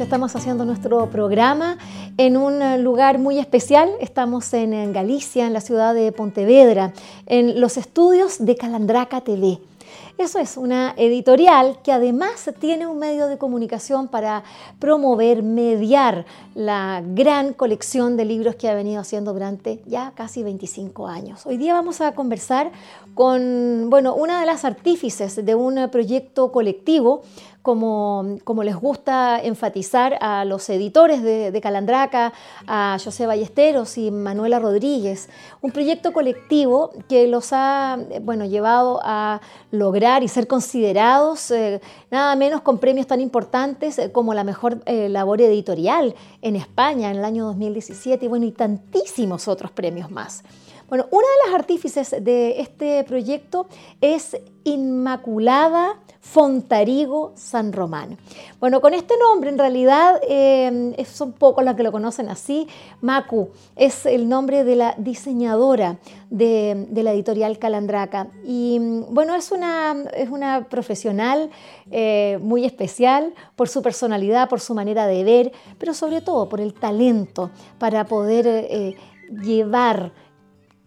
Estamos haciendo nuestro programa en un lugar muy especial. Estamos en Galicia, en la ciudad de Pontevedra, en los estudios de Calandraca TV. Eso es una editorial que además tiene un medio de comunicación para promover, mediar la gran colección de libros que ha venido haciendo durante ya casi 25 años. Hoy día vamos a conversar con bueno, una de las artífices de un proyecto colectivo como, les gusta enfatizar a los editores de, Calandraca, a José Ballesteros y Manuela Rodríguez, un proyecto colectivo que los ha bueno, llevado a lograr y ser considerados eh, nada menos con premios tan importantes eh, como la mejor eh, labor editorial en España en el año 2017 y, bueno, y tantísimos otros premios más. Bueno, una de las artífices de este proyecto es Inmaculada Fontarigo San Román. Bueno, con este nombre en realidad eh, son pocos los que lo conocen así. Macu es el nombre de la diseñadora de, la editorial Calandraca. Y bueno, es una, es una profesional eh, muy especial por su personalidad, por su manera de ver, pero sobre todo por el talento para poder eh, llevar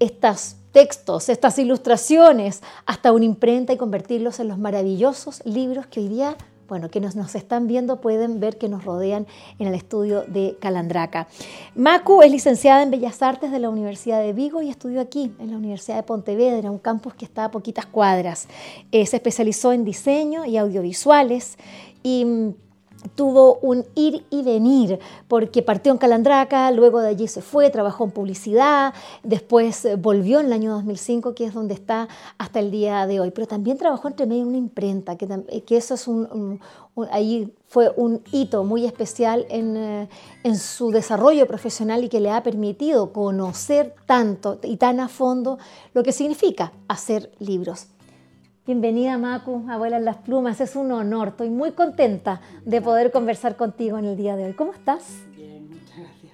estos textos, estas ilustraciones, hasta una imprenta y convertirlos en los maravillosos libros que hoy día, bueno, que nos, nos están viendo pueden ver que nos rodean en el estudio de Calandraca. Macu es licenciada en Bellas Artes de la Universidad de Vigo y estudió aquí, en la Universidad de Pontevedra, un campus que está a poquitas cuadras. Eh, se especializó en diseño y audiovisuales y mm, tuvo un ir y venir, porque partió en Calandraca, luego de allí se fue, trabajó en publicidad, después eh, volvió en el año 2005, que es donde está hasta el día de hoy, pero también trabajó entre medio en una imprenta, que, eso es un, ahí fue un hito muy especial en, eh, en, su desarrollo profesional y que le ha permitido conocer tanto y tan a fondo lo que significa hacer libros. Bienvenida Macu, Abuela en las Plumas, es un honor, estoy muy contenta de poder conversar contigo en el día de hoy. ¿Cómo estás? Bien, muchas gracias.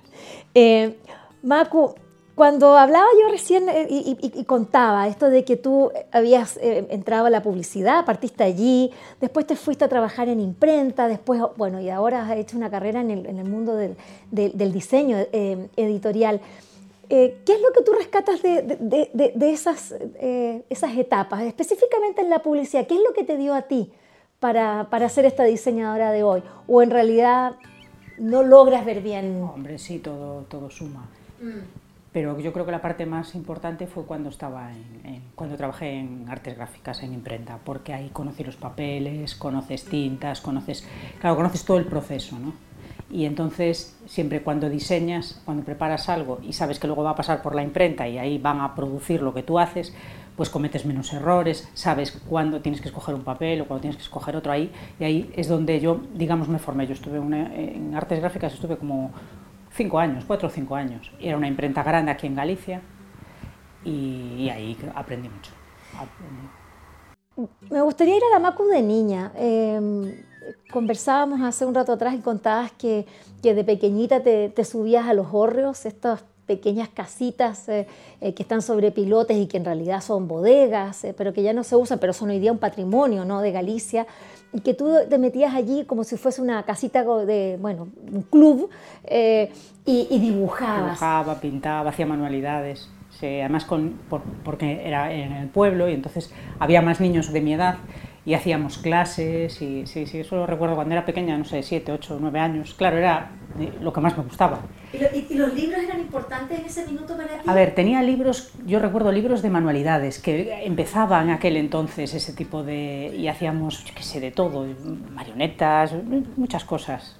Eh, Macu, cuando hablaba yo recién eh, y, contaba esto de que tú habías eh, entrado a la publicidad, partiste allí, después te fuiste a trabajar en imprenta, después, bueno, y ahora has hecho una carrera en el, mundo del, diseño editorial. Eh, ¿Qué es lo que tú rescatas de, esas, eh, esas, etapas, específicamente en la publicidad? ¿Qué es lo que te dio a ti para, para ser esta diseñadora de hoy? ¿O en realidad no logras ver bien? Hombre, sí, todo, todo suma. Mm. Pero yo creo que la parte más importante fue cuando estaba en, cuando trabajé en artes gráficas en imprenta, porque ahí conocí los papeles, conoces tintas, conoces, claro, conoces todo el proceso, ¿no? Y entonces siempre cuando diseñas, cuando preparas algo y sabes que luego va a pasar por la imprenta y ahí van a producir lo que tú haces, pues cometes menos errores, sabes cuándo tienes que escoger un papel o cuándo tienes que escoger otro ahí y ahí es donde yo, digamos, me formé. Yo estuve en artes gráficas, estuve como cinco años, cuatro o cinco años. Era una imprenta grande aquí en Galicia y, ahí aprendí mucho. Me gustaría ir a la Macu de niña. Em, conversábamos hace un rato atrás y contabas que, que de pequeñita te, subías a los hórreos, estas pequeñas casitas eh, eh, que están sobre pilotes y que en realidad son bodegas, eh, pero que ya no se usan, pero son hoy día un patrimonio ¿no? de Galicia, y que tú te metías allí como si fuese una casita de, bueno, un club, y, y, dibujabas. Dibujaba, pintaba, hacía manualidades. además con, porque era en el pueblo y entonces había más niños de mi edad y hacíamos clases y sí, sí, eso lo recuerdo cuando era pequeña, no sé, siete, ocho, nueve años. Claro, era lo que más me gustaba. ¿Y, los libros eran importantes en ese minuto para ti? A ver, tenía libros, yo recuerdo libros de manualidades que empezaban aquel entonces ese tipo de... y hacíamos, qué sé, de todo, marionetas, muchas cosas,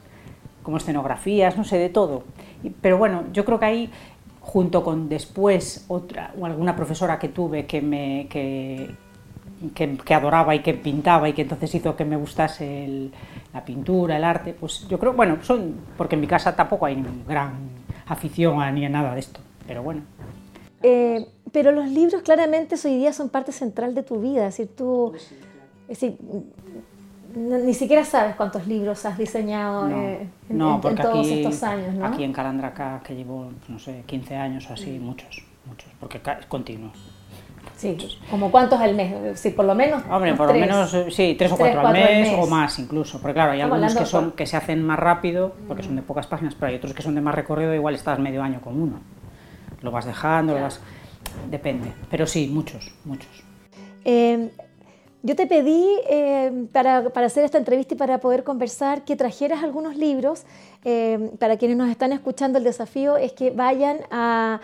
como escenografías, no sé, de todo. Pero bueno, yo creo que ahí junto con después otra o alguna profesora que tuve que me, que, que, adoraba y que pintaba y que entonces hizo que me gustase la pintura, el arte, pues yo creo, bueno, son, porque en mi casa tampoco hay gran afición a, ni a nada de esto, pero bueno. Eh, pero los libros claramente hoy día son parte central de tu vida, es decir, tú, es decir, ni siquiera sabes cuántos libros has diseñado eh, en, todos estos años, ¿no? Aquí en Calandraca, que llevo, no sé, 15 años o así, muchos, muchos, porque es continuo. Sí, como cuántos al mes, sí, por lo menos. Hombre, por lo menos, sí, tres o cuatro, al, mes, o más incluso, porque claro, hay algunos que son que se hacen más rápido, porque son de pocas páginas, pero hay otros que son de más recorrido, igual estás medio año con uno. Lo vas dejando, lo vas... Depende, pero sí, muchos, muchos. Eh, yo te pedí eh, para, hacer esta entrevista y para poder conversar que trajeras algunos libros. Eh, para quienes nos están escuchando, el desafío es que vayan a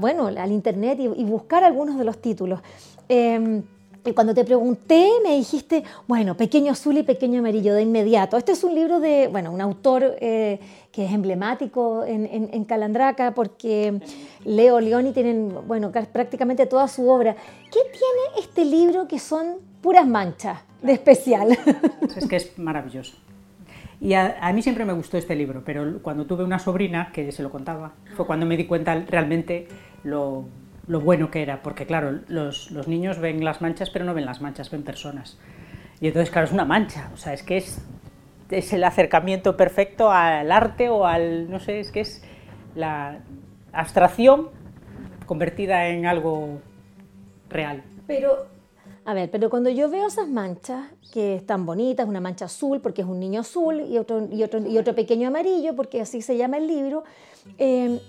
bueno, al internet y, buscar algunos de los títulos. Em, y cuando te pregunté, me dijiste, bueno, Pequeño Azul y Pequeño Amarillo, de inmediato. Este es un libro de, bueno, un autor eh, que es emblemático en, Calandraca, porque Leo Leoni tienen, bueno, prácticamente toda su obra. ¿Qué tiene este libro que son puras manchas de especial? Es que es maravilloso. Y a, mí siempre me gustó este libro, pero cuando tuve una sobrina que se lo contaba, fue cuando me di cuenta realmente lo, lo bueno que era, porque claro, los, los, niños ven las manchas, pero no ven las manchas, ven personas. Y entonces, claro, es una mancha, o sea, es que es, es el acercamiento perfecto al arte o al, no sé, es que es la abstracción convertida en algo real. Pero a ver, pero cuando yo veo esas manchas, que están bonitas, una mancha azul porque es un niño azul y otro, y otro, y otro pequeño amarillo porque así se llama el libro, em,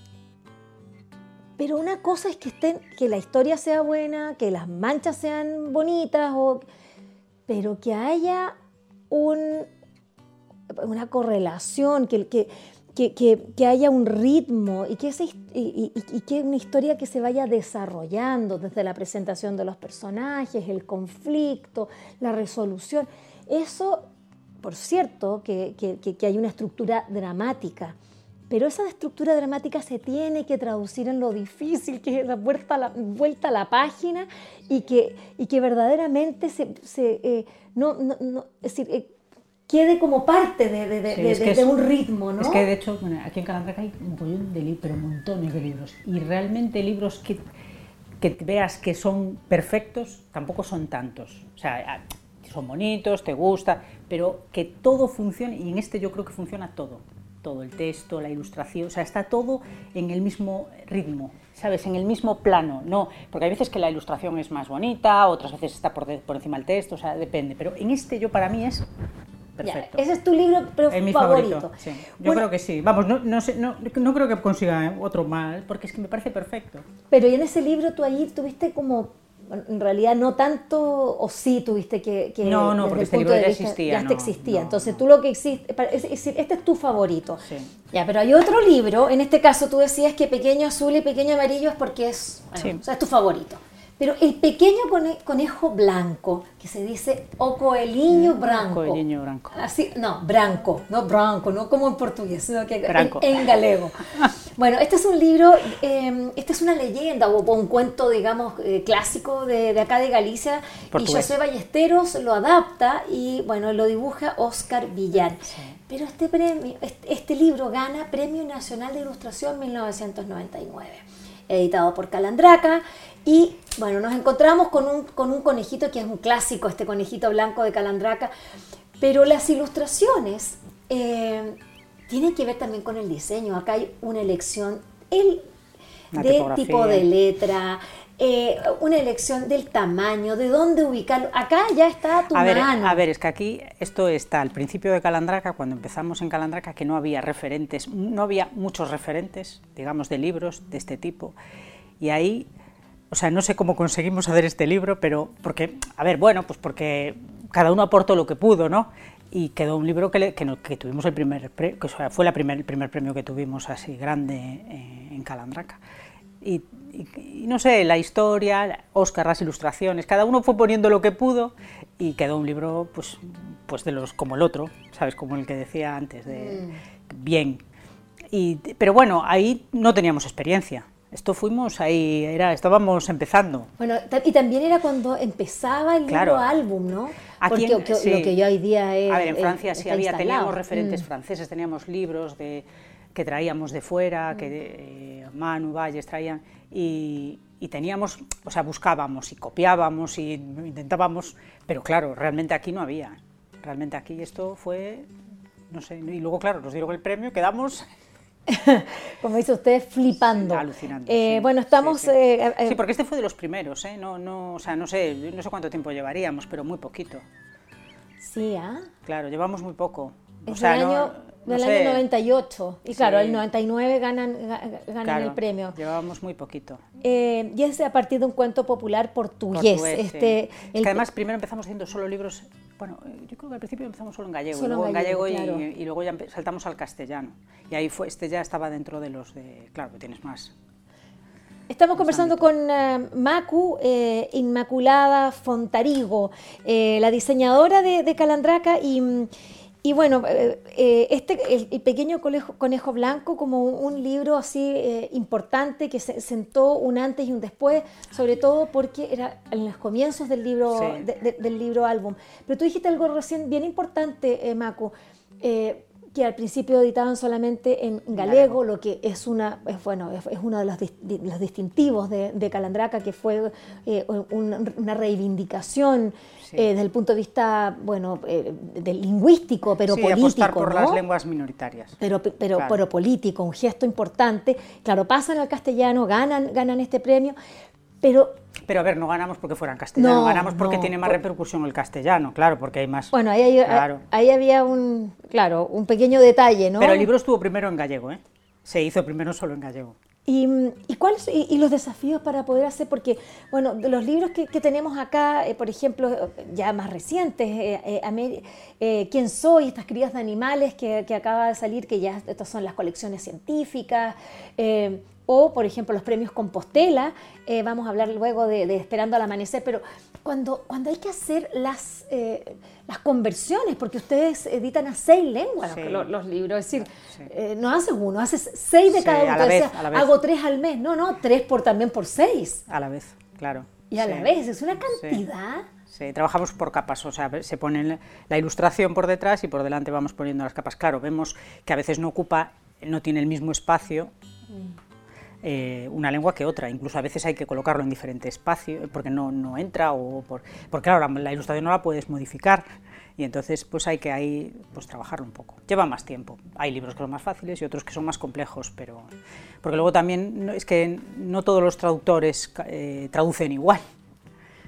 pero una cosa es que, estén, que la historia sea buena, que las manchas sean bonitas, o, pero que haya un, una correlación, que, que, que, haya un ritmo y que, y, que una historia que se vaya desarrollando desde la presentación de los personajes, el conflicto, la resolución. Eso, por cierto, que, hay una estructura dramática, pero esa estructura dramática se tiene que traducir en lo difícil que es la vuelta a la, vuelta a la página y que, y que verdaderamente se, eh, no, no, es decir, eh, quede como parte de, un ritmo, ¿no? Es que de hecho, aquí en Calandraca hay un montón de libros, pero montones de libros. Y realmente libros que, que veas que son perfectos, tampoco son tantos. O sea, son bonitos, te gusta, pero que todo funcione, y en este yo creo que funciona todo. Todo, el texto, la ilustración, o sea, está todo en el mismo ritmo, ¿sabes? En el mismo plano, no, porque hay veces que la ilustración es más bonita, otras veces está por, por encima el texto, o sea, depende, pero en este yo para mí es ese es tu libro favorito. Yo creo que sí. Vamos, no, no, sé, no, no, creo que consiga otro mal, porque es que me parece perfecto. Pero y en ese libro tú ahí tuviste como en realidad no tanto, o sí tuviste que... que no, no, porque este libro ya existía. Ya existía. Entonces tú lo que existe, es decir, este es tu favorito. Sí. Ya, pero hay otro libro, en este caso tú decías que Pequeño Azul y Pequeño Amarillo es porque es, o sea, es tu favorito. Pero el pequeño conejo blanco, que se dice o coeliño mm, branco. Coeliño branco. Así, no, branco, no branco, no como en portugués, sino que En, galego. bueno, este es un libro, eh, esta es una leyenda o, un cuento, digamos, eh, clásico de, acá de Galicia. Y José Ballesteros lo adapta y, bueno, lo dibuja Oscar Villar. Pero este, premio, este, este libro gana Premio Nacional de Ilustración 1999 editado por Calandraca. Y bueno, nos encontramos con un, con un conejito que es un clásico, este conejito blanco de Calandraca, pero las ilustraciones eh, tienen que ver también con el diseño. Acá hay una elección el, de tipo de letra, eh, una elección del tamaño, de dónde ubicarlo. Acá ya está tu a ver, mano. A ver, es que aquí esto está al principio de Calandraca, cuando empezamos en Calandraca, que no había referentes, no había muchos referentes, digamos, de libros de este tipo. Y ahí o sea, no sé cómo conseguimos hacer este libro, pero porque, a ver, bueno, pues porque cada uno aportó lo que pudo, ¿no? Y quedó un libro que, que, tuvimos el primer, que fue la primer, el primer premio que tuvimos así grande eh, en Calandraca. Y, no sé, la historia, Oscar, las ilustraciones, cada uno fue poniendo lo que pudo y quedó un libro, pues, pues de los como el otro, ¿sabes? Como el que decía antes, de mm. bien. Y, pero bueno, ahí no teníamos experiencia Esto fuimos ahí, era, estábamos empezando. Bueno, y también era cuando empezaba el libro álbum, ¿no? Aquí Porque lo que yo hoy día es. A ver, en Francia sí había, teníamos referentes mm. franceses, teníamos libros de, que traíamos de fuera, que mm. eh, Manu, Valles traían, y, y teníamos, o sea, buscábamos y copiábamos y intentábamos, pero claro, realmente aquí no había. Realmente aquí esto fue, no sé, y luego, claro, nos dieron el premio, quedamos como dice usted, flipando. alucinando. Eh, bueno, estamos... Eh, eh, sí, porque este fue de los primeros, ¿eh? No, no, o sea, no sé, no sé cuánto tiempo llevaríamos, pero muy poquito. Sí, ¿ah? Claro, llevamos muy poco. o sea, del año, del año 98. Y claro, el 99 ganan, ganan el premio. Llevábamos muy poquito. y es a partir de un cuento popular portugués. este, es que además primero empezamos haciendo solo libros bueno, eh, yo creo que al principio empezamos solo en gallego, luego en gallego, y, luego ya saltamos al castellano. Y ahí fue, este ya estaba dentro de los de, claro, que tienes más. Estamos conversando con eh, Macu eh, Inmaculada Fontarigo, la diseñadora de, de Calandraca y mm, y bueno, eh, eh, este, el, pequeño conejo, blanco como un, libro así eh, importante que se sentó un antes y un después, sobre todo porque era en los comienzos del libro, del libro álbum. Pero tú dijiste algo recién bien importante, Macu, que al principio editaban solamente en gallego, lo que es una, bueno, es uno de los, los distintivos de, Calandraca, que fue una reivindicación eh, desde el punto de vista, bueno, eh, del lingüístico, pero sí, político. Apostar por las lenguas minoritarias. Pero, pero, pero político, un gesto importante. Claro, pasan al castellano, ganan, ganan este premio, pero pero a ver, no ganamos porque fuera en castellano, ganamos porque tiene más repercusión el castellano, claro, porque hay más. Bueno, ahí, ahí, había un, claro, un pequeño detalle, ¿no? Pero el libro estuvo primero en gallego, ¿eh? Se hizo primero solo en gallego. ¿Y, y, cuáles, y, los desafíos para poder hacer? Porque, bueno, de los libros que, tenemos acá, eh, por ejemplo, ya más recientes, eh, eh, ¿Quién soy? Estas crías de animales que, que, acaba de salir, que ya estas son las colecciones científicas, o, por ejemplo, los premios Compostela, vamos a hablar luego de, de, Esperando al Amanecer, pero cuando, cuando hay que hacer las las conversiones, porque ustedes editan a seis lenguas los, libros, es decir, eh, no haces uno, haces seis de cada uno. A vez, Hago tres al mes, no, no, tres por también por seis. A la vez, claro. Y a la vez, es una cantidad. Sí, trabajamos por capas, o sea, se pone la ilustración por detrás y por delante vamos poniendo las capas. Claro, vemos que a veces no ocupa, no tiene el mismo espacio. Eh, una lengua que otra. Incluso a veces hay que colocarlo en diferente espacio porque no, no entra o por, porque claro, la, ilustración no la puedes modificar y entonces pues hay que ahí pues trabajarlo un poco. Lleva más tiempo. Hay libros que son más fáciles y otros que son más complejos, pero porque luego también es que no todos los traductores eh, traducen igual,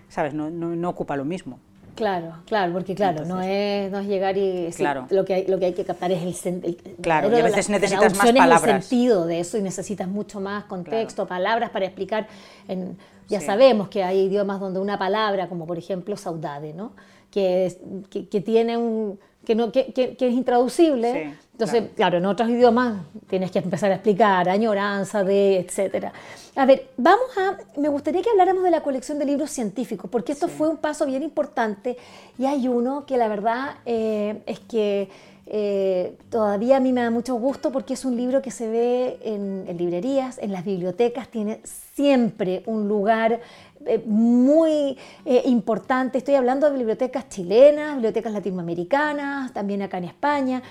¿sabes? No, no ocupa lo mismo. Claro, claro, porque claro, no, es, no es llegar y claro. lo, que hay, lo que hay que captar es el, sentido. Claro, y a veces necesitas más palabras. el sentido de eso y necesitas mucho más contexto, palabras para explicar. En, ya sabemos que hay idiomas donde una palabra, como por ejemplo saudade, ¿no? que, que, que tiene un que, no, que, que, es intraducible. Entonces, claro. en otros idiomas tienes que empezar a explicar añoranza de, etcétera. A ver, vamos a, me gustaría que habláramos de la colección de libros científicos, porque esto fue un paso bien importante y hay uno que la verdad eh, es que eh, todavía a mí me da mucho gusto porque es un libro que se ve en, librerías, en las bibliotecas, tiene siempre un lugar eh, muy eh, importante. Estoy hablando de bibliotecas chilenas, bibliotecas latinoamericanas, también acá en España.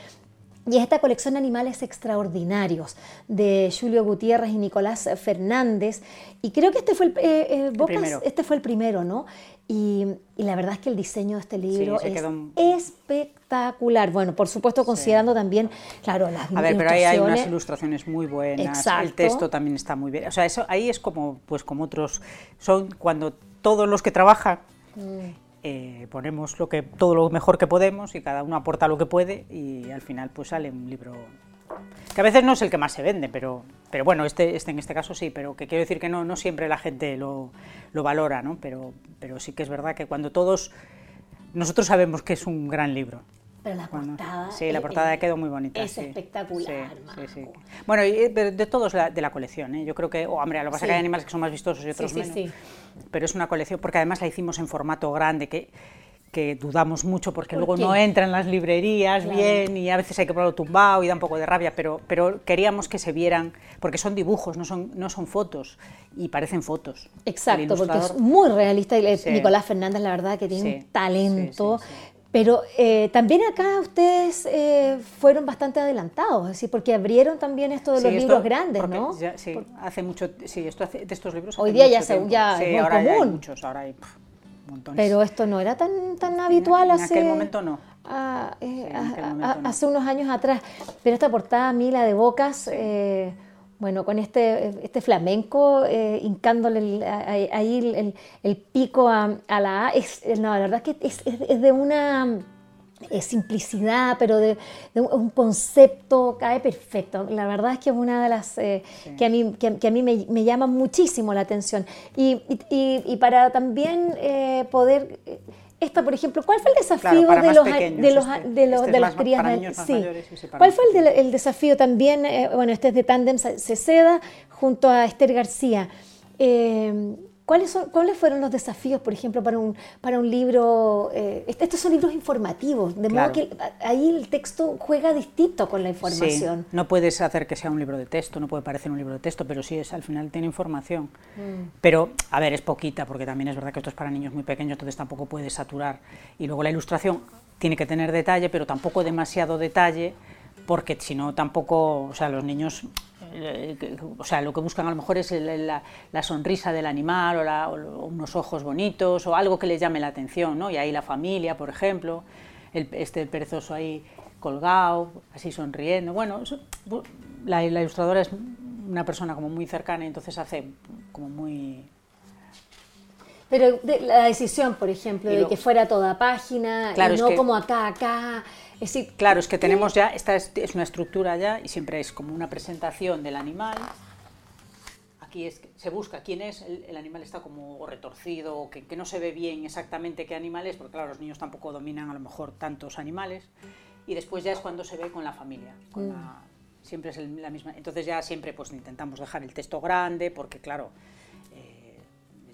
Y esta colección de animales extraordinarios de Julio Gutiérrez y Nicolás Fernández. Y creo que este fue el, eh, este fue el primero, ¿no? Y, la verdad es que el diseño de este libro es espectacular. Bueno, por supuesto, considerando también, claro, las A ver, pero ahí hay unas ilustraciones muy buenas. El texto también está muy bien. O sea, eso ahí es como, pues, como otros. Son cuando todos los que trabajan. Mm. Eh, ponemos lo que, todo lo mejor que podemos y cada uno aporta lo que puede y al final pues sale un libro que a veces no es el que más se vende, pero, pero bueno, este, este en este caso sí, pero que quiero decir que no, no siempre la gente lo, lo valora, ¿no? pero, pero sí que es verdad que cuando todos, nosotros sabemos que es un gran libro, pero la portada. sí, la portada quedó muy bonita. Es espectacular. Sí, sí, bueno, y de, de todos de la colección, ¿eh? yo creo que, oh, hombre, lo que pasa que hay animales que son más vistosos y otros menos. Pero es una colección, porque además la hicimos en formato grande, que, que dudamos mucho porque luego no entra en las librerías bien y a veces hay que probarlo tumbado y da un poco de rabia, pero, pero queríamos que se vieran, porque son dibujos, no son, no son fotos y parecen fotos. Exacto, porque es muy realista y Nicolás Fernández la verdad que tiene un talento. pero eh, también acá ustedes eh, fueron bastante adelantados, decir, porque abrieron también esto de los libros grandes, ¿no? sí, hace mucho, sí, esto hace, de estos libros. Hoy día ya, se, ya es muy ahora común. hay muchos, ahora hay pero esto no era tan, tan habitual hace... En aquel momento no. Eh, hace unos años atrás. Pero esta portada, a mí, la de Bocas, eh, bueno, con este, este flamenco, eh, hincándole ahí el, pico a, la A, es, no, la verdad es que es, es de una simplicidad, pero de, un concepto cae perfecto. La verdad es que es una de las eh, que a mí, que, a mí me, llama muchísimo la atención. Y, y, para también eh, poder... Eh, esta, por ejemplo, ¿cuál fue el desafío de, los, de, los, este, de, los, este de las crías? sí. ¿Cuál fue el, el, desafío también? bueno, este es de Tandem Ceceda junto a Esther García. ¿Cuáles, ¿Cuáles fueron los desafíos, por ejemplo, para un, para un libro? Eh, estos son libros informativos, de modo que ahí el texto juega distinto con la información. Sí, no puedes hacer que sea un libro de texto, no puede parecer un libro de texto, pero sí es al final tiene información. Mm. Pero, a ver, es poquita, porque también es verdad que esto es para niños muy pequeños, entonces tampoco puedes saturar. Y luego la ilustración tiene que tener detalle, pero tampoco demasiado detalle, porque si no tampoco, o sea, los niños o sea, lo que buscan a lo mejor es la, sonrisa del animal o, unos ojos bonitos o algo que les llame la atención, ¿no? Y ahí la familia, por ejemplo, el, este perezoso ahí colgado, así sonriendo. Bueno, la, ilustradora es una persona como muy cercana y entonces hace como muy... Pero la decisión, por ejemplo, de que fuera toda página, y no como acá, acá, claro, es que tenemos ya, esta es, una estructura ya y siempre es como una presentación del animal. Aquí es, se busca quién es, el, animal está como retorcido, o que, no se ve bien exactamente qué animal es, porque claro, los niños tampoco dominan a lo mejor tantos animales. Y después ya es cuando se ve con la familia, mm. siempre es la misma. Entonces ya siempre pues intentamos dejar el texto grande, porque claro, eh,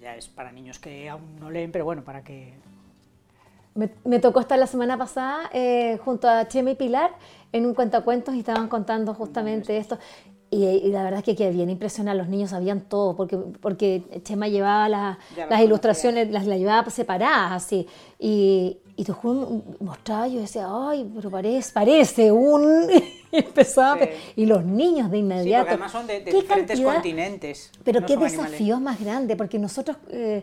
ya es para niños que aún no leen, pero bueno, para que me, tocó estar la semana pasada eh, junto a Chema y Pilar en un cuentacuentos y estaban contando justamente esto. Y, la verdad es que quedé bien impresionada, los niños sabían todo, porque, porque Chema llevaba las ilustraciones, las, las llevaba separadas así. Y, y te mostraba, yo decía, ay, pero parece, parece un... y empezaba, y los niños de inmediato. Sí, además son de, diferentes continentes. Pero qué desafío más grande, porque nosotros, eh,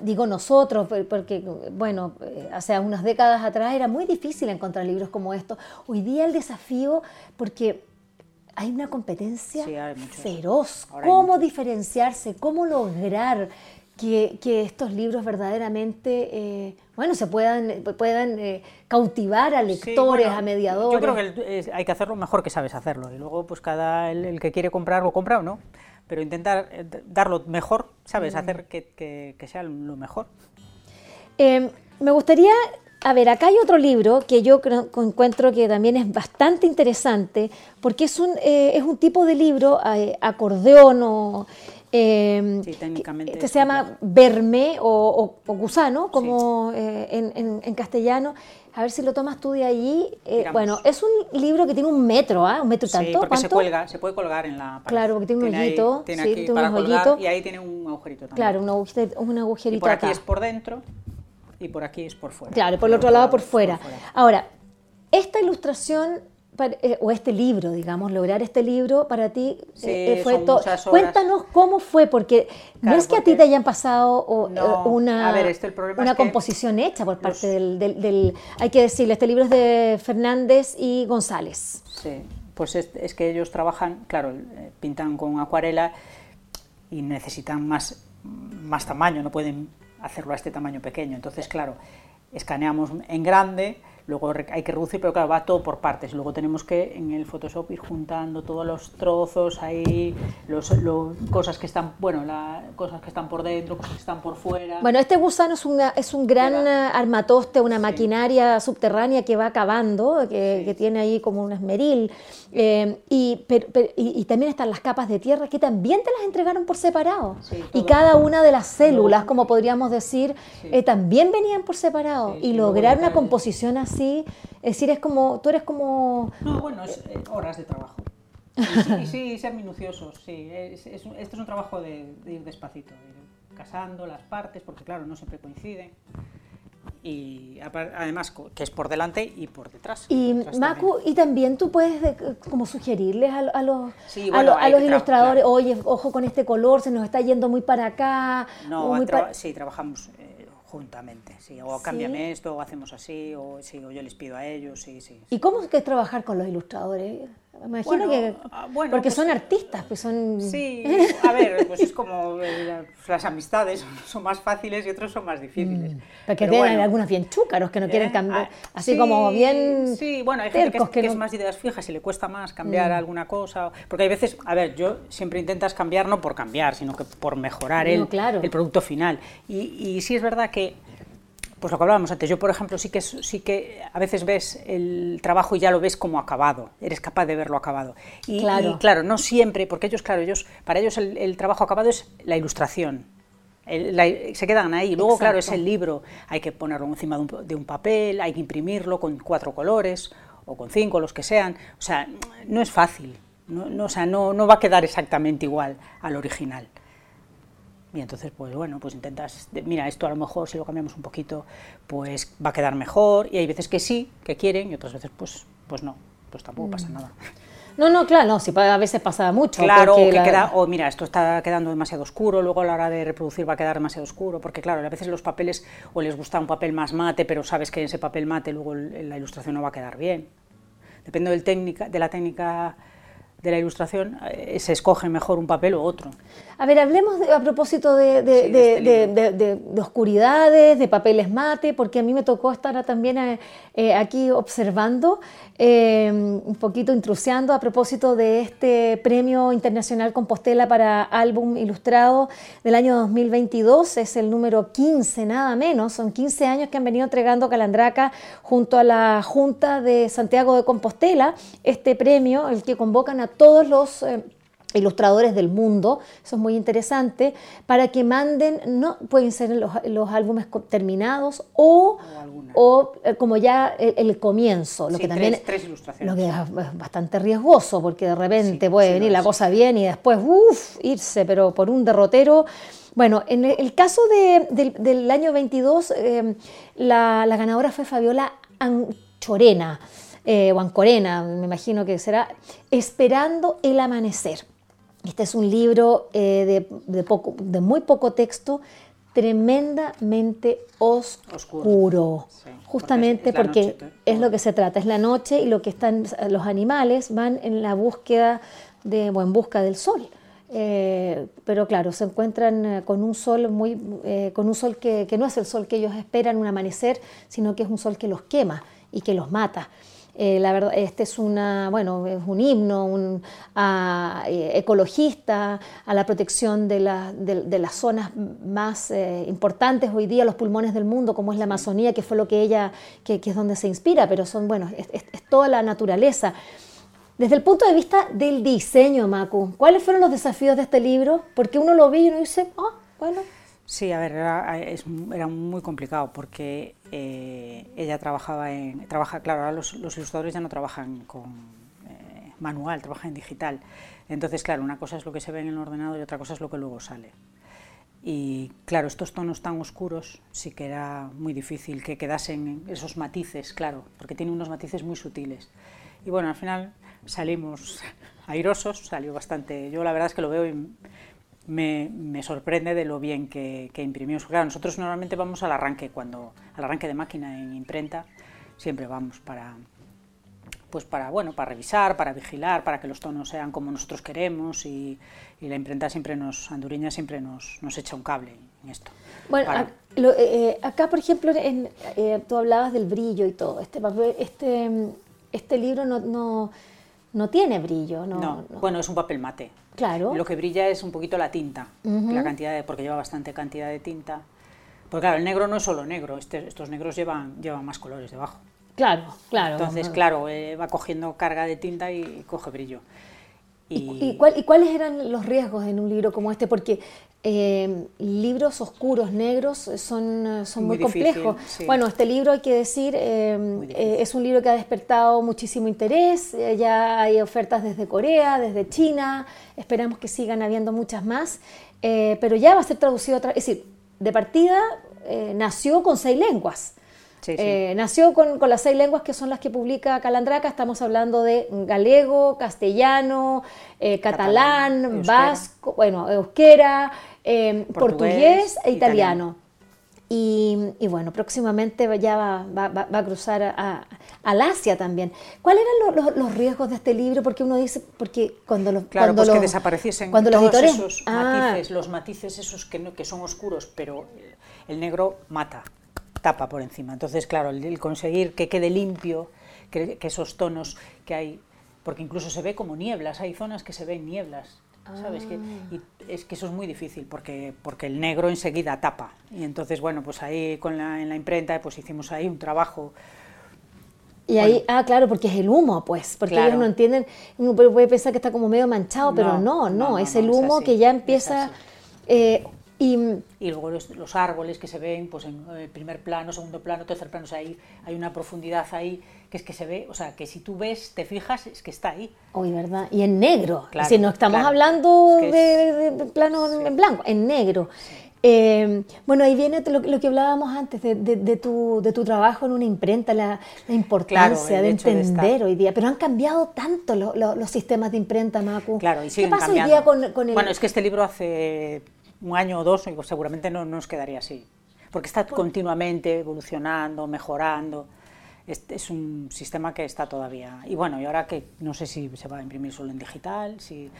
digo nosotros, porque, bueno, eh, hace unas décadas atrás era muy difícil encontrar libros como estos. Hoy día el desafío, porque hay una competencia feroz. ¿Cómo diferenciarse? ¿Cómo lograr que, estos libros verdaderamente, eh, bueno, se puedan, puedan eh, cautivar a lectores, a mediadores? Yo creo que hay que hacerlo mejor que sabes hacerlo. Y luego, pues cada el, que quiere comprar lo compra o no. Pero intentar eh, darlo mejor, ¿sabes? Mm. Hacer que, sea lo mejor. me gustaría a ver, acá hay otro libro que yo encuentro que también es bastante interesante, porque es un, eh, es un tipo de libro, eh, acordeón o... Eh, sí, técnicamente. Este se llama Verme o, gusano, como en, castellano. A ver si lo tomas tú de allí. bueno, es un libro que tiene un metro, ¿ah? Un metro sí, tanto. porque se cuelga, se puede colgar en la pared. Claro, porque tiene un hoyito. tiene aquí tiene un y ahí tiene un agujerito también. Claro, un agujerito, un agujerito y por aquí es por dentro y por aquí es por fuera. Claro, por el otro lado por fuera. Ahora, esta ilustración eh, o este libro, digamos, lograr este libro para ti eh, fue todo. Cuéntanos cómo fue, porque no es que a ti te hayan pasado eh, una, este, una composición hecha por parte del, Hay que decirle, este libro es de Fernández y González. Sí, pues es, es que ellos trabajan, claro, pintan con acuarela y necesitan más, más tamaño, no pueden hacerlo a este tamaño pequeño. Entonces, claro, escaneamos en grande, luego hay que reducir, pero claro, va todo por partes. Luego tenemos que en el Photoshop ir juntando todos los trozos ahí, los, cosas que están, bueno, la, cosas que están por dentro, cosas que están por fuera. Bueno, este gusano es, una, es un gran armatoste, una maquinaria subterránea que va acabando, que, tiene ahí como un esmeril. Eh, y, y, también están las capas de tierra que también te las entregaron por separado. y cada una de las células, como podríamos decir, eh, también venían por separado. y lograr una composición así sí, es decir, es como, tú eres como... No, bueno, es eh, horas de trabajo. Y sí, ser minuciosos, sí. Es, esto es un trabajo de, ir despacito, ir casando las partes, porque claro, no siempre coinciden. Y además que es por delante y por detrás. Y Macu, y también tú puedes como sugerirles a, los, a, los ilustradores, oye, ojo con este color, se nos está yendo muy para acá. No, sí, trabajamos juntamente, sí, o cámbiame esto, o hacemos así, o, sí, o yo les pido a ellos, sí, sí. ¿Y cómo es que es trabajar con los ilustradores? Me imagino que, ah, porque pues son artistas, pues son... Sí, a ver, pues es como eh, las amistades, son más fáciles y otros son más difíciles. Mm, porque tienen algunos bien chúcaros que no quieren ¿Eh? cambiar, ah, así como bien Sí, bueno, hay gente que, es, más ideas fijas y le cuesta más cambiar mm. alguna cosa, porque hay veces, a ver, yo siempre intentas cambiar no por cambiar, sino que por mejorar el, el producto final. Y, y sí es verdad que pues lo que hablábamos antes, yo por ejemplo sí que, sí que a veces ves el trabajo y ya lo ves como acabado, eres capaz de verlo acabado. Y claro, no siempre, porque ellos, claro, ellos, para ellos el, trabajo acabado es la ilustración, se quedan ahí. Luego, claro, es el libro, hay que ponerlo encima de un, papel, hay que imprimirlo con cuatro colores o con cinco, los que sean. O sea, no es fácil, no, o sea, no, no va a quedar exactamente igual al original. Y entonces, pues bueno, pues intentas, mira, esto a lo mejor si lo cambiamos un poquito, pues va a quedar mejor. Y hay veces que sí, que quieren, y otras veces, pues, pues no, pues tampoco pasa mm. nada. No, no, claro, no, si a veces pasa mucho. Claro, o que queda, o mira, esto está quedando demasiado oscuro, luego a la hora de reproducir va a quedar demasiado oscuro, porque claro, a veces los papeles o les gusta un papel más mate, pero sabes que en ese papel mate luego la ilustración no va a quedar bien. Depende del técnica, de la técnica de la ilustración, eh, se escoge mejor un papel u otro. A ver, hablemos a propósito de, de, oscuridades, de papeles mate, porque a mí me tocó estar también eh, eh, aquí observando, un poquito intrusiando a propósito de este Premio Internacional Compostela para Álbum Ilustrado del año 2022. Es el número 15, nada menos. Son 15 años que han venido entregando Calandraca junto a la Junta de Santiago de Compostela este premio, el que convocan a todos los eh, ilustradores del mundo, eso es muy interesante, para que manden, no pueden ser los, álbumes terminados o, o, eh, como ya el, comienzo, lo que también tres, lo que es bastante riesgoso, porque de repente puede venir la cosa bien y después uff, irse, pero por un derrotero. Bueno, en el caso del, año 22, eh, la, la ganadora fue Fabiola Anchorena eh, Corena, me imagino que será, Esperando el Amanecer. Este es un libro eh, de, poco, de muy poco texto, tremendamente oscuro, justamente porque, es, lo que se trata, es la noche y lo que están los animales van en la búsqueda de, o en busca del sol. Eh, pero claro, se encuentran eh, con un sol muy, con un sol que, que, no es el sol que ellos esperan, un amanecer, sino que es un sol que los quema y que los mata. Eh, la verdad, este es una, bueno, es un himno un, eh, ecologista a la protección de, de, las zonas más eh, importantes hoy día, los pulmones del mundo, como es la Amazonía, que fue lo que ella, que, es donde se inspira, pero son, bueno, es, toda la naturaleza. Desde el punto de vista del diseño, Macu, ¿cuáles fueron los desafíos de este libro? Porque uno lo ve y uno dice, ah, bueno, Sí, a ver, era, era muy complicado porque eh, ella trabajaba en. Trabaja, claro, ahora los, ilustradores ya no trabajan con eh, manual, trabajan en digital. Entonces, claro, una cosa es lo que se ve en el ordenador y otra cosa es lo que luego sale. Y claro, estos tonos tan oscuros sí que era muy difícil que quedasen esos matices, claro, porque tiene unos matices muy sutiles. Y bueno, al final salimos airosos, salió bastante. Yo la verdad es que lo veo y me, me, sorprende de lo bien que, que imprimimos. Claro, nosotros normalmente vamos al arranque, cuando al arranque de máquina en imprenta, siempre vamos para, pues para, bueno, para revisar, para vigilar, para que los tonos sean como nosotros queremos y, y la imprenta siempre nos, Anduriña siempre nos, nos echa un cable en esto. Bueno, eh, acá, por ejemplo, en, tú hablabas del brillo y todo. Este, este, este libro no, no, tiene brillo. No, bueno, es un papel mate. Claro. Lo que brilla es un poquito la tinta, la cantidad de, porque lleva bastante cantidad de tinta. Porque claro, el negro no es solo negro, este, estos negros llevan, llevan más colores debajo. Claro, claro. Entonces, claro, eh, va cogiendo carga de tinta y, coge brillo. ¿Y, cuáles eran los riesgos en un libro como este? Porque eh, libros oscuros, negros, son, son muy, complejos. Bueno, este libro hay que decir, eh, es un libro que ha despertado muchísimo interés, ya hay ofertas desde Corea, desde China, esperamos que sigan habiendo muchas más, pero ya va a ser traducido es decir, de partida nació con seis lenguas. Eh, nació con, las seis lenguas que son las que publica Calandraca, estamos hablando de galego, castellano, eh, catalán, vasco, bueno, euskera, eh, portugués, e italiano. Y, bueno, próximamente ya va, a cruzar a, al Asia también. ¿Cuáles eran los, riesgos de este libro? Porque uno dice, porque cuando los... Claro, cuando pues que desapareciesen todos esos ah. matices, los matices esos que, que son oscuros, pero el negro mata tapa por encima. Entonces, claro, el, conseguir que quede limpio, que, esos tonos que hay, porque incluso se ve como nieblas, hay zonas que se ven nieblas, ¿sabes? Que, y es que eso es muy difícil porque, porque el negro enseguida tapa. Y entonces, bueno, pues ahí con la, en la imprenta pues hicimos ahí un trabajo y ahí, ah, claro, porque es el humo, pues, porque ellos no entienden, uno puede pensar que está como medio manchado, pero no, no, es el humo que ya empieza, eh, y, luego los, árboles que se ven pues en eh, primer plano, segundo plano, tercer plano, o sea, hay, hay una profundidad ahí que es que se ve, o sea, que si tú ves, te fijas, es que está ahí. Uy, ¿verdad? Y en negro. si no estamos hablando de, plano en blanco, en negro. Eh, bueno, ahí viene lo, que hablábamos antes de, tu, de, tu, trabajo en una imprenta, la, importancia de entender hoy día. Pero han cambiado tanto los sistemas de imprenta, Macu. Claro, y ¿Qué pasa hoy día con, con el... Bueno, es que este libro hace un año o dos seguramente no nos quedaría así, porque está continuamente evolucionando, mejorando. Es, un sistema que está todavía. Y bueno, y ahora que no sé si se va a imprimir solo en digital, si.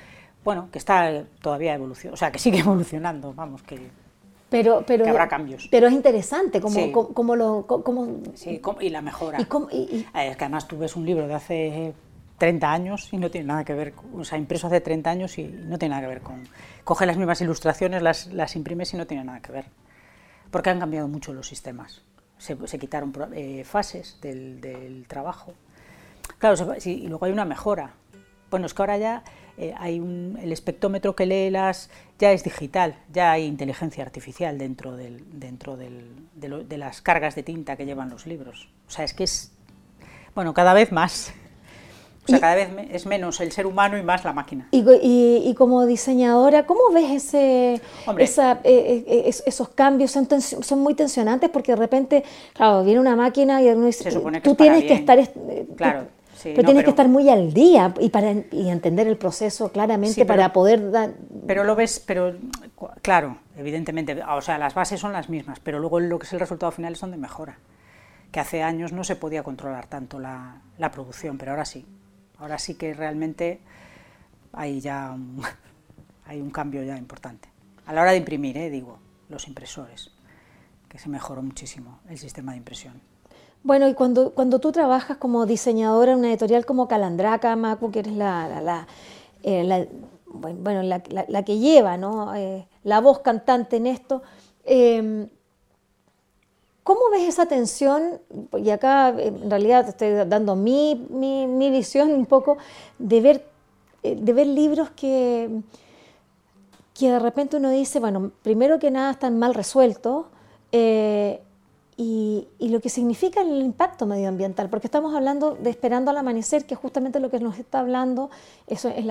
Bueno, que está todavía evolucionando, o sea, que sigue evolucionando, vamos, que. Pero, pero, habrá cambios. Pero es interesante como, como, lo... Como, sí, y la mejora. Y, Es que además tú ves un libro de hace 30 años y no tiene nada que ver, o sea, impreso hace 30 años y no tiene nada que ver con, coge las mismas ilustraciones, las, las imprimes y no tiene nada que ver. Porque han cambiado mucho los sistemas. Se, se quitaron eh, fases del, del, trabajo. Claro, y luego hay una mejora. Bueno, es que ahora ya eh, hay un, el espectrómetro que lee las ya es digital, ya hay inteligencia artificial dentro, del, dentro del, de, de las cargas de tinta que llevan los libros. O sea, es que es, bueno, cada vez más. O sea, cada vez es menos el ser humano y más la máquina. Y, y, como diseñadora, ¿cómo ves ese, esa, eh, eh, esos cambios? Son, son, muy tensionantes porque de repente, claro, viene una máquina y uno dice, tú tienes que estar... Eh, claro. pero tienes que estar muy al día y para y entender el proceso claramente para poder dar... Pero lo ves, pero claro, evidentemente, o sea, las bases son las mismas, pero luego lo que es el resultado final son de mejora. Que hace años no se podía controlar tanto la, la producción, pero ahora sí. Ahora sí que realmente hay ya un, hay un cambio ya importante. A la hora de imprimir, eh, digo, los impresores, que se mejoró muchísimo el sistema de impresión. Bueno, y cuando, cuando tú trabajas como diseñadora en una editorial como Calandraca, Macu, que eres la, la, eh, bueno, la, que lleva ¿no? Eh, la voz cantante en esto, ¿Cómo ves esa tensión? Y acá en realidad te estoy dando mi, mi, visión un poco de ver, eh, de ver libros que, que de repente uno dice, bueno, primero que nada están mal resueltos, eh, y, lo que significa el impacto medioambiental, porque estamos hablando de esperando al amanecer, que justamente lo que nos está hablando,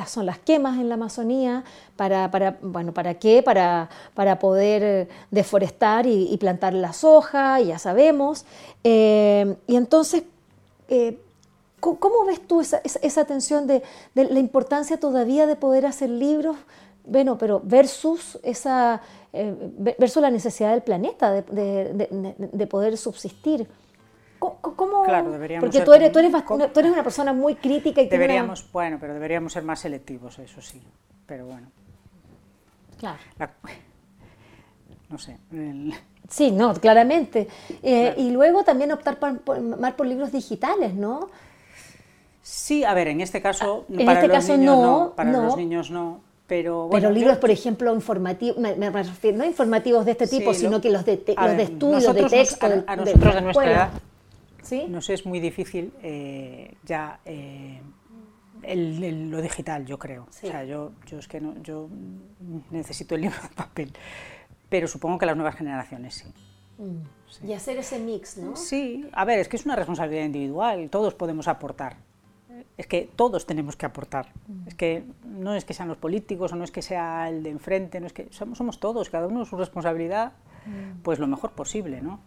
son las quemas en la Amazonía, para, bueno, ¿para qué? Para, para poder deforestar y, plantar la soja, ya sabemos. Eh, y entonces, eh, ¿cómo ves tú esa, esa, tensión de la importancia todavía de poder hacer libros? Bueno, pero versus esa eh, versus la necesidad del planeta de, poder subsistir. ¿Cómo, claro, deberíamos porque tú eres, tú, eres tú eres una persona muy crítica y deberíamos, bueno, pero deberíamos ser más selectivos, eso sí, pero bueno. Claro. no sé. Sí, no, claramente. Eh, y luego también optar por, más por libros digitales, ¿no? Sí, a ver, en este caso, en para este los caso niños no, para los niños no, pero, bueno, pero libros, por ejemplo, informativos, me, refiero, no informativos de este tipo, sino que los de, los de estudio, de texto. a, nosotros de, nuestra edad ¿Sí? nos es muy difícil eh, ya eh, lo digital, yo creo. O sea, yo, yo es que no, yo necesito el libro de papel, pero supongo que las nuevas generaciones sí. Mm. Y hacer ese mix, ¿no? Sí, a ver, es que es una responsabilidad individual, todos podemos aportar. Es que todos tenemos que aportar. Es que no es que sean los políticos o no es que sea el de enfrente, no es que somos, somos todos, cada uno su responsabilidad, pues lo mejor posible, ¿no?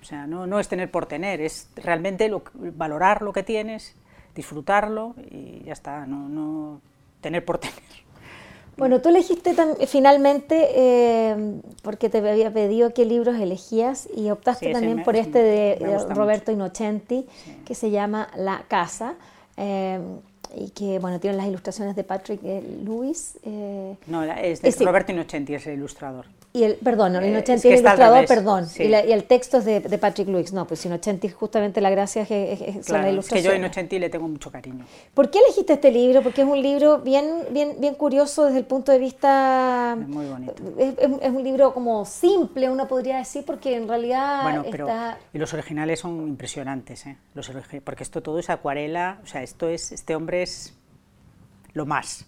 O sea, no, no es tener por tener, es realmente valorar lo que tienes disfrutarlo y ya está, no, no tener por tener. Bueno, tú elegiste finalmente, eh, porque te había pedido qué libros elegías y optaste también por este de, Roberto Innocenti, que se llama La Casa. Eh, y que bueno tiene las ilustraciones de Patrick eh, Lewis. no, es de Roberto Innocenti, es el ilustrador. Y el, perdón, Innocenti es, ilustrador, perdón. Y, el texto es de, Patrick Lewis. No, pues Innocenti, justamente la gracia es, es, la ilustración. que yo a Innocenti le tengo mucho cariño. ¿Por qué elegiste este libro? Porque es un libro bien, bien, bien curioso desde el punto de vista. muy bonito. Es, un libro como simple, uno podría decir, porque en realidad. Bueno, pero. Y los originales son impresionantes, ¿eh? Los porque esto todo es acuarela, o sea, esto es. Este hombre es lo más.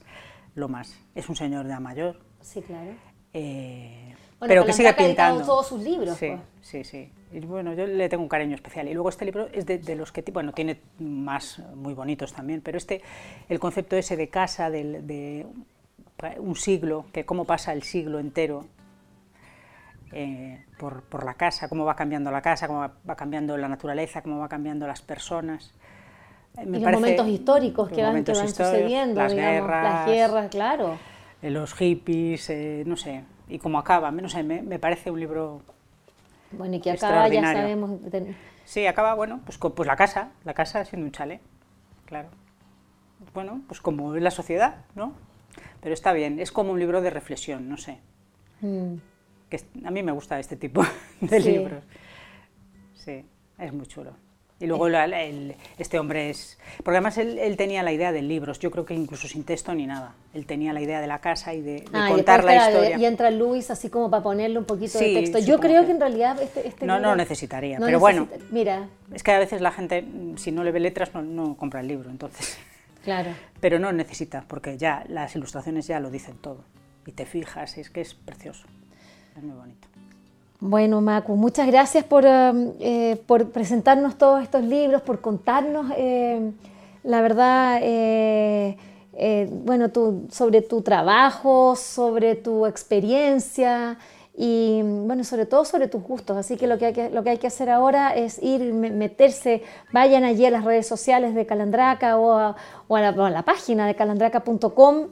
Lo más. Es un señor de mayor. Sí, claro. Eh, pero que sigue pintando. todos sus libros. Sí, pues. sí, sí. Y bueno, yo le tengo un cariño especial. Y luego este libro es de, los que, bueno, tiene más muy bonitos también, pero este, el concepto ese de casa, de, un siglo, que cómo pasa el siglo entero eh, por, por, la casa, cómo va cambiando la casa, cómo va, cambiando la naturaleza, cómo va cambiando las personas. Eh, y los momentos históricos que van, sucediendo, las guerras, las guerras, claro. los hippies, no sé, y cómo acaba. No sé, me, me parece un libro bueno, y que acaba, ya sabemos. Sí, acaba, bueno, pues, pues la casa, la casa siendo un chale, claro. Bueno, pues como es la sociedad, ¿no? Pero está bien, es como un libro de reflexión, no sé. Mm. Que a mí me gusta este tipo de libros. Sí, es muy chulo. Y luego este hombre es... Porque además él, tenía la idea de libros, yo creo que incluso sin texto ni nada. Él tenía la idea de la casa y de, ah, contar la historia. Y entra Luis así como para ponerle un poquito de texto. Yo creo que, en realidad este, este No, no necesitaría, pero bueno. Mira. Es que a veces la gente, si no le ve letras, no, compra el libro, entonces... Claro. Pero no necesita, porque ya las ilustraciones ya lo dicen todo. Y te fijas, es que es precioso. Es muy bonito. Bueno, Macu, muchas gracias por, um, eh, por, presentarnos todos estos libros, por contarnos, eh, la verdad, eh, bueno, sobre tu trabajo, sobre tu experiencia y, bueno, sobre todo sobre tus gustos. Así que lo que hay que, lo que, hay que hacer ahora es ir, meterse, vayan allí a las redes sociales de Calandraca o a, la, a la página de calandraca.com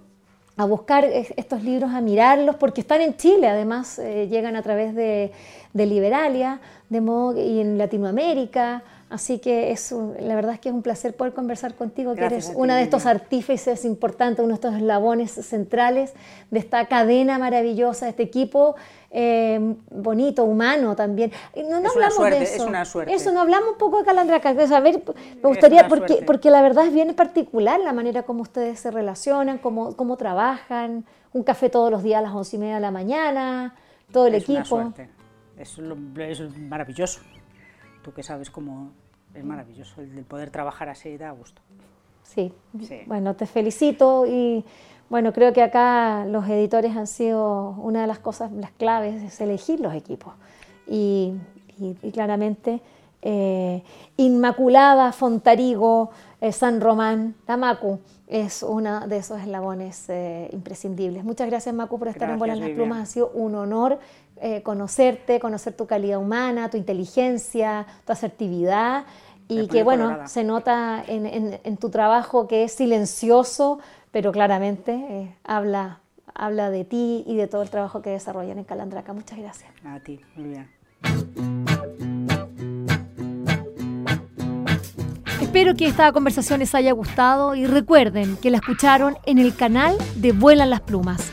a buscar estos libros, a mirarlos, porque están en Chile, además eh, llegan a través de, Liberalia de modo, y en Latinoamérica, así que es la verdad es que es un placer poder conversar contigo, que eres una de estos artífices importantes, uno de estos eslabones centrales de esta cadena maravillosa, de este equipo eh, bonito, humano también. No, no hablamos de eso. Es una suerte. Eso, no hablamos un poco de Calandraca. A ver, me gustaría, porque, porque la verdad es bien particular la manera como ustedes se relacionan, cómo, cómo trabajan. Un café todos los días a las once y media de la mañana, todo el equipo. Es, es maravilloso. Tú que sabes cómo es maravilloso. El, poder trabajar así da gusto. sí. Bueno, te felicito y bueno, creo que acá los editores han sido una de las cosas, las claves es elegir los equipos. Y, claramente eh, Inmaculada, Fontarigo, eh, San Román, Tamacu es uno de esos eslabones eh, imprescindibles. Muchas gracias Macu por estar en Buenas las Plumas, ha sido un honor conocerte, conocer tu calidad humana, tu inteligencia, tu asertividad y que bueno, se nota en, tu trabajo que es silencioso, pero claramente eh, habla, habla de ti y de todo el trabajo que desarrollan en Calandraca. Muchas gracias. A ti, muy bien. Espero que esta conversación les haya gustado y recuerden que la escucharon en el canal de Vuelan las Plumas